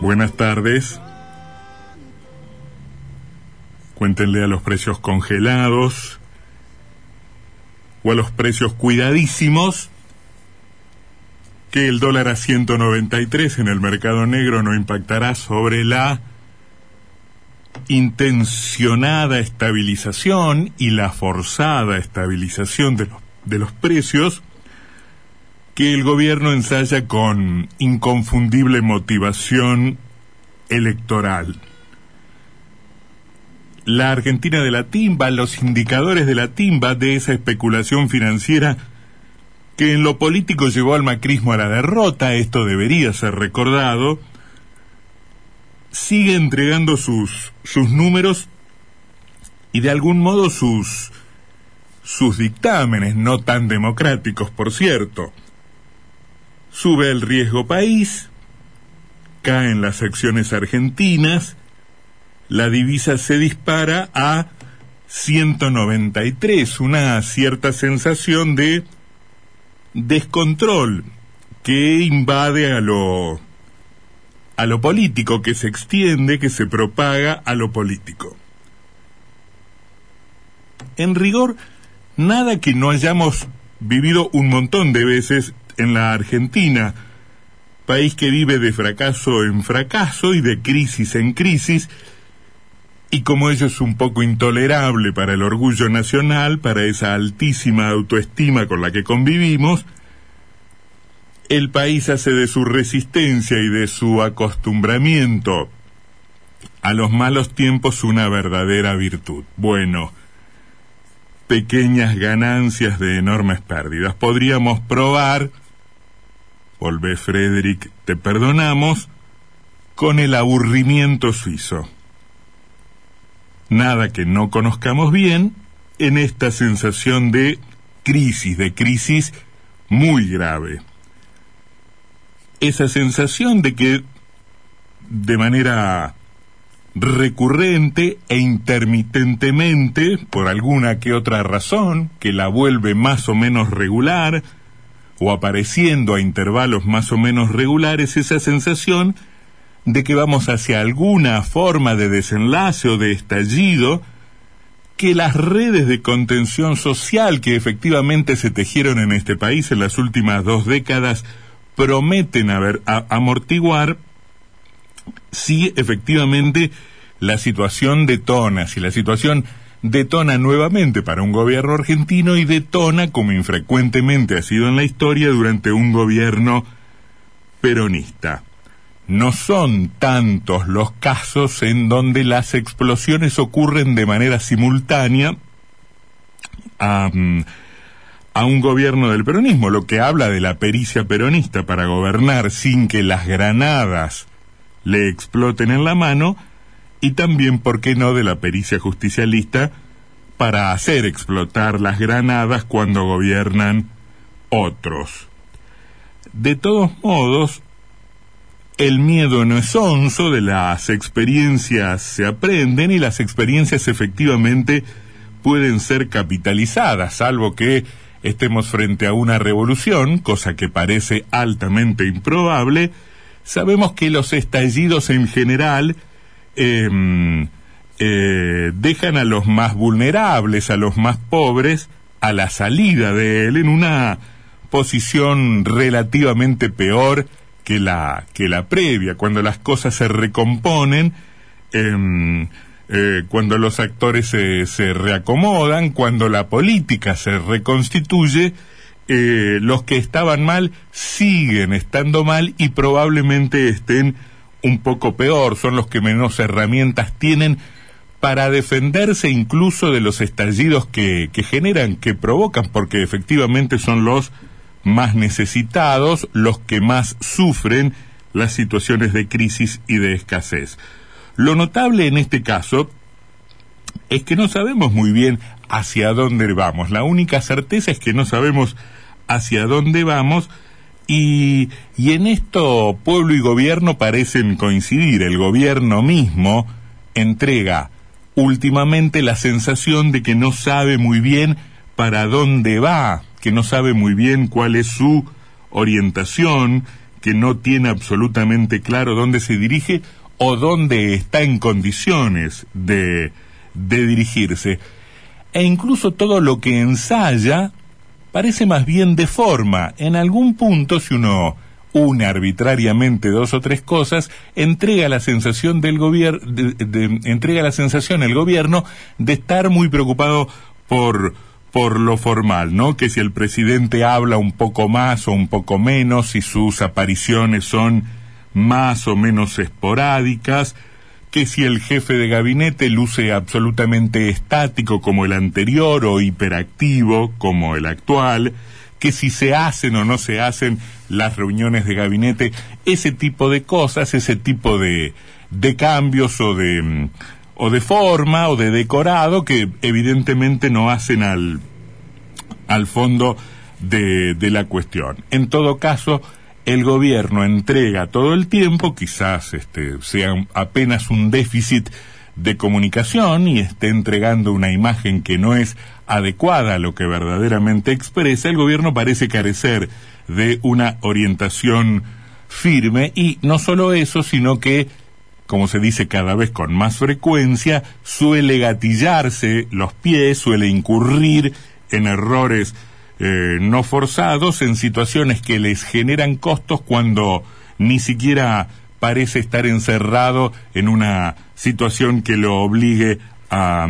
Buenas tardes. Cuéntenle a los precios congelados o a los precios cuidadísimos que el dólar a 193 en el mercado negro no impactará sobre la intencionada estabilización y la forzada estabilización de los, de los precios que el gobierno ensaya con inconfundible motivación electoral. La Argentina de la timba, los indicadores de la timba de esa especulación financiera que en lo político llevó al macrismo a la derrota, esto debería ser recordado, sigue entregando sus, sus números y de algún modo sus, sus dictámenes, no tan democráticos, por cierto. Sube el riesgo país, caen las acciones argentinas, la divisa se dispara a 193, una cierta sensación de descontrol que invade a lo a lo político, que se extiende, que se propaga a lo político. En rigor, nada que no hayamos vivido un montón de veces en la Argentina, país que vive de fracaso en fracaso y de crisis en crisis, y como ello es un poco intolerable para el orgullo nacional, para esa altísima autoestima con la que convivimos, el país hace de su resistencia y de su acostumbramiento a los malos tiempos una verdadera virtud. Bueno, pequeñas ganancias de enormes pérdidas. Podríamos probar, volvé Frederick, te perdonamos, con el aburrimiento suizo nada que no conozcamos bien en esta sensación de crisis, de crisis muy grave. Esa sensación de que de manera recurrente e intermitentemente, por alguna que otra razón, que la vuelve más o menos regular, o apareciendo a intervalos más o menos regulares, esa sensación de que vamos hacia alguna forma de desenlace o de estallido, que las redes de contención social que efectivamente se tejieron en este país en las últimas dos décadas prometen amortiguar si efectivamente la situación detona, si la situación detona nuevamente para un gobierno argentino y detona como infrecuentemente ha sido en la historia durante un gobierno peronista. No son tantos los casos en donde las explosiones ocurren de manera simultánea a, a, un gobierno del peronismo, lo que habla de la pericia peronista para gobernar sin que las granadas le exploten en la mano y también, ¿por qué no?, de la pericia justicialista para hacer explotar las granadas cuando gobiernan otros. De todos modos, el miedo no es onzo, de las experiencias se aprenden y las experiencias efectivamente pueden ser capitalizadas, salvo que estemos frente a una revolución, cosa que parece altamente improbable, sabemos que los estallidos en general em, eh, dejan a los más vulnerables, a los más pobres, a la salida de él en una posición relativamente peor que la, que la previa, cuando las cosas se recomponen, em, eh, cuando los actores se, se, reacomodan, cuando la política se reconstituye, eh, los que estaban mal siguen estando mal y probablemente estén un poco peor, son los que menos herramientas tienen para defenderse incluso de los estallidos que, generan, que provocan, porque efectivamente son los más necesitados, los que más sufren las situaciones de crisis y de escasez. Lo notable en este caso es que no sabemos muy bien hacia dónde vamos. La única certeza es que no sabemos hacia dónde vamos y, en esto pueblo y gobierno parecen coincidir. El gobierno mismo entrega últimamente la sensación de que no sabe muy bien para dónde va que no sabe muy bien cuál es su orientación, que no tiene absolutamente claro dónde se dirige o dónde está en condiciones de, de dirigirse. E incluso todo lo que ensaya parece más bien de forma. En algún punto, si uno une arbitrariamente dos o tres cosas, entrega la sensación del gobierno, entrega la sensación el gobierno de estar muy preocupado por por lo formal, ¿no? Que si el presidente habla un poco más o un poco menos, si sus apariciones son más o menos esporádicas, que si el jefe de gabinete luce absolutamente estático como el anterior o hiperactivo como el actual, que si se hacen o no se hacen las reuniones de gabinete, ese tipo de cosas, ese tipo de, de cambios o de, o de forma o de decorado que evidentemente no hacen al, al fondo de, de la cuestión. En todo caso, el gobierno entrega todo el tiempo, quizás este, sea apenas un déficit de comunicación y esté entregando una imagen que no es adecuada a lo que verdaderamente expresa, el gobierno parece carecer de una orientación firme. Y no solo eso, sino que, como se dice cada vez con más frecuencia, suele gatillarse los pies, suele incurrir en errores eh, no forzados, en situaciones que les generan costos cuando ni siquiera parece estar encerrado en una situación que lo obligue a,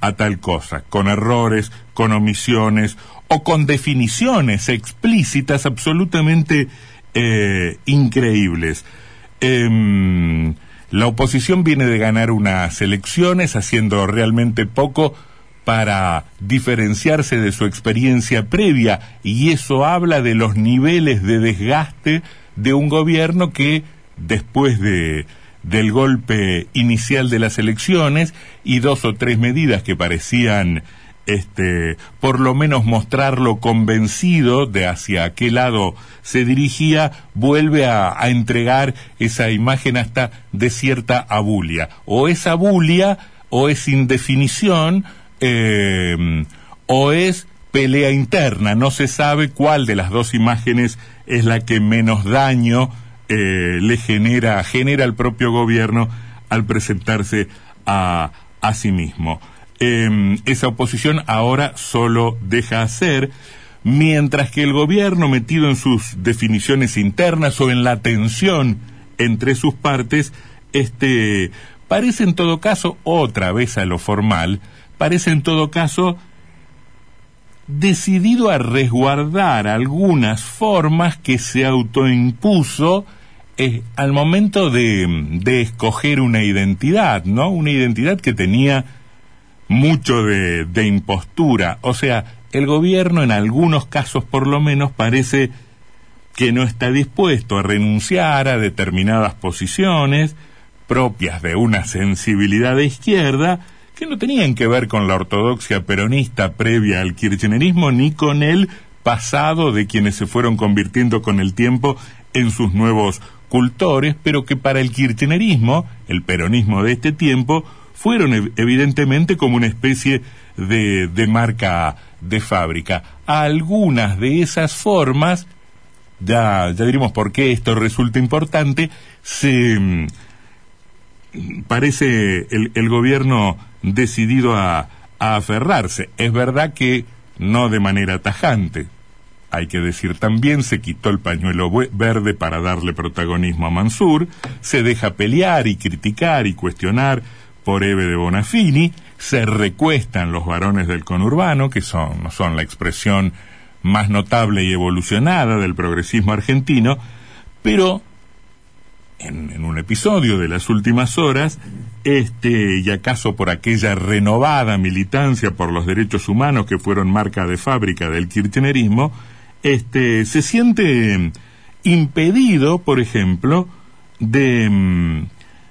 a tal cosa, con errores, con omisiones o con definiciones explícitas absolutamente eh, increíbles. Em, la oposición viene de ganar unas elecciones haciendo realmente poco para diferenciarse de su experiencia previa y eso habla de los niveles de desgaste de un gobierno que después de del golpe inicial de las elecciones y dos o tres medidas que parecían este por lo menos mostrarlo convencido de hacia qué lado se dirigía vuelve a, a entregar esa imagen hasta de cierta abulia. O es abulia o es indefinición eh, o es pelea interna. No se sabe cuál de las dos imágenes es la que menos daño eh, le genera, genera al propio gobierno al presentarse a, a sí mismo. Eh, esa oposición ahora solo deja hacer, mientras que el gobierno metido en sus definiciones internas o en la tensión entre sus partes, este, parece en todo caso, otra vez a lo formal, parece en todo caso decidido a resguardar algunas formas que se autoimpuso eh, al momento de, de, escoger una identidad, ¿no? Una identidad que tenía mucho de, de impostura. O sea, el gobierno en algunos casos por lo menos parece que no está dispuesto a renunciar a determinadas posiciones propias de una sensibilidad de izquierda, que no tenían que ver con la ortodoxia peronista previa al kirchnerismo ni con el pasado de quienes se fueron convirtiendo con el tiempo en sus nuevos cultores, pero que para el kirchnerismo, el peronismo de este tiempo, fueron evidentemente como una especie de, de marca de fábrica. Algunas de esas formas, ya, ya diremos por qué esto resulta importante, se mm, parece el, el gobierno decidido a, aferrarse. Es verdad que no de manera tajante. Hay que decir también, se quitó el pañuelo verde para darle protagonismo a Mansur, se deja pelear y criticar y cuestionar por Eve de Bonafini, se recuestan los varones del conurbano, que son, son la expresión más notable y evolucionada del progresismo argentino, pero en, un episodio de las últimas horas, este, y acaso por aquella renovada militancia por los derechos humanos que fueron marca de fábrica del kirchnerismo, este, se siente impedido, por ejemplo, de, mm,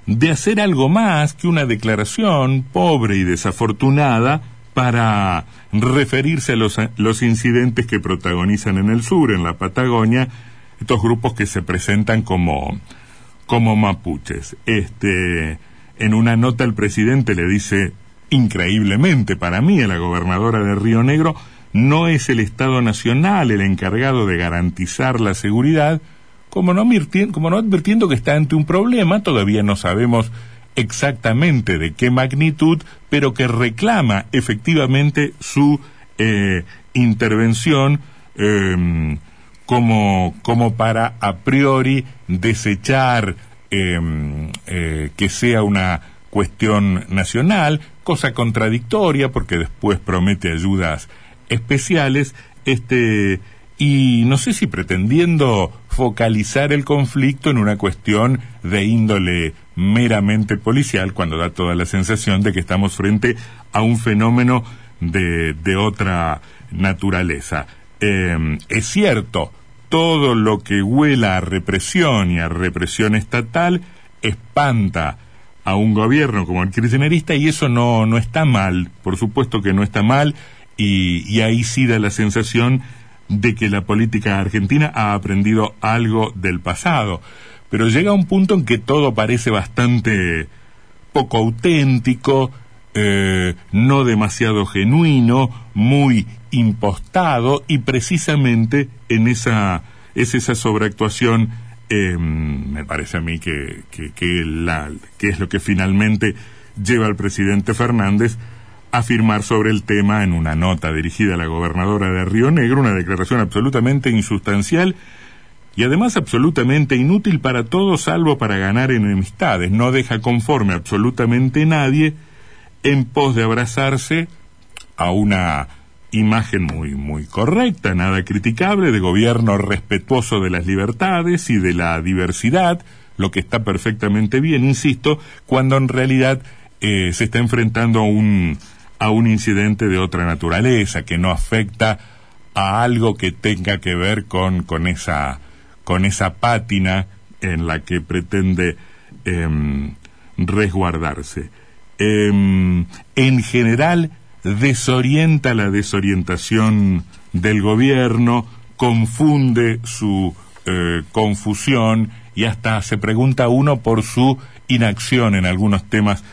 de hacer algo más que una declaración pobre y desafortunada para referirse a los, los incidentes que protagonizan en el sur, en la Patagonia, estos grupos que se presentan como como mapuches. Este, en una nota el presidente le dice, increíblemente para mí, a la gobernadora de Río Negro, no es el Estado Nacional el encargado de garantizar la seguridad, como no, advirtiendo que está ante un problema, todavía no sabemos exactamente de qué magnitud, pero que reclama efectivamente su eh, intervención em, como, como para a priori desechar eh, que sea una cuestión nacional, cosa contradictoria porque después promete ayudas especiales, este y no sé si pretendiendo focalizar el conflicto en una cuestión de índole meramente policial, cuando da toda la sensación de que estamos frente a un fenómeno de, de otra naturaleza. Em, es cierto, todo lo que huela a represión y a represión estatal espanta a un gobierno como el kirchnerista y eso no, no está mal, por supuesto que no está mal y, ahí sí da la sensación de que la política argentina ha aprendido algo del pasado, pero llega un punto en que todo parece bastante poco auténtico, eh, no demasiado genuino, muy impostado y precisamente en esa es esa sobreactuación em, me parece a mí que, que, que es lo que finalmente lleva al presidente Fernández afirmar sobre el tema en una nota dirigida a la gobernadora de Río Negro, una declaración absolutamente insustancial y además absolutamente inútil para todos salvo para ganar enemistades. No deja conforme absolutamente nadie en pos de abrazarse a una imagen muy muy correcta, nada criticable, de gobierno respetuoso de las libertades y de la diversidad, lo que está perfectamente bien, insisto, cuando en realidad eh, se está enfrentando a un a un incidente de otra naturaleza, que no afecta a algo que tenga que ver con, con, esa, con esa pátina en la que pretende em, resguardarse. Em, en general, desorienta la desorientación del gobierno, confunde su eh, confusión y hasta se pregunta uno por su inacción en algunos temas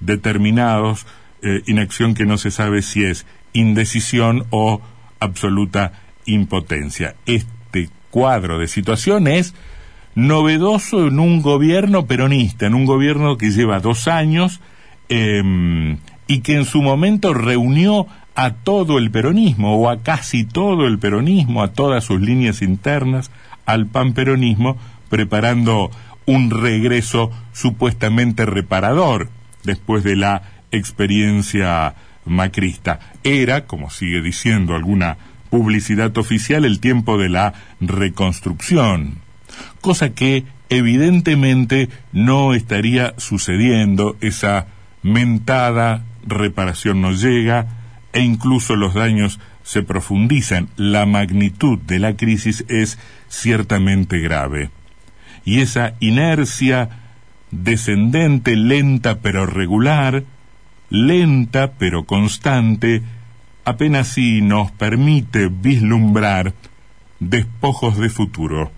determinados, eh, inacción que no se sabe si es indecisión o absoluta impotencia. Este cuadro de situación es novedoso en un gobierno peronista, en un gobierno que lleva dos años em, y que en su momento reunió a todo el peronismo o a casi todo el peronismo, a todas sus líneas internas, al panperonismo, preparando un regreso supuestamente reparador después de la experiencia macrista. Era, como sigue diciendo alguna publicidad oficial, el tiempo de la reconstrucción, cosa que evidentemente no estaría sucediendo, esa mentada reparación no llega e incluso los daños se profundizan, la magnitud de la crisis es ciertamente grave. Y esa inercia descendente, lenta pero regular, lenta pero constante, apenas si nos permite vislumbrar despojos de futuro.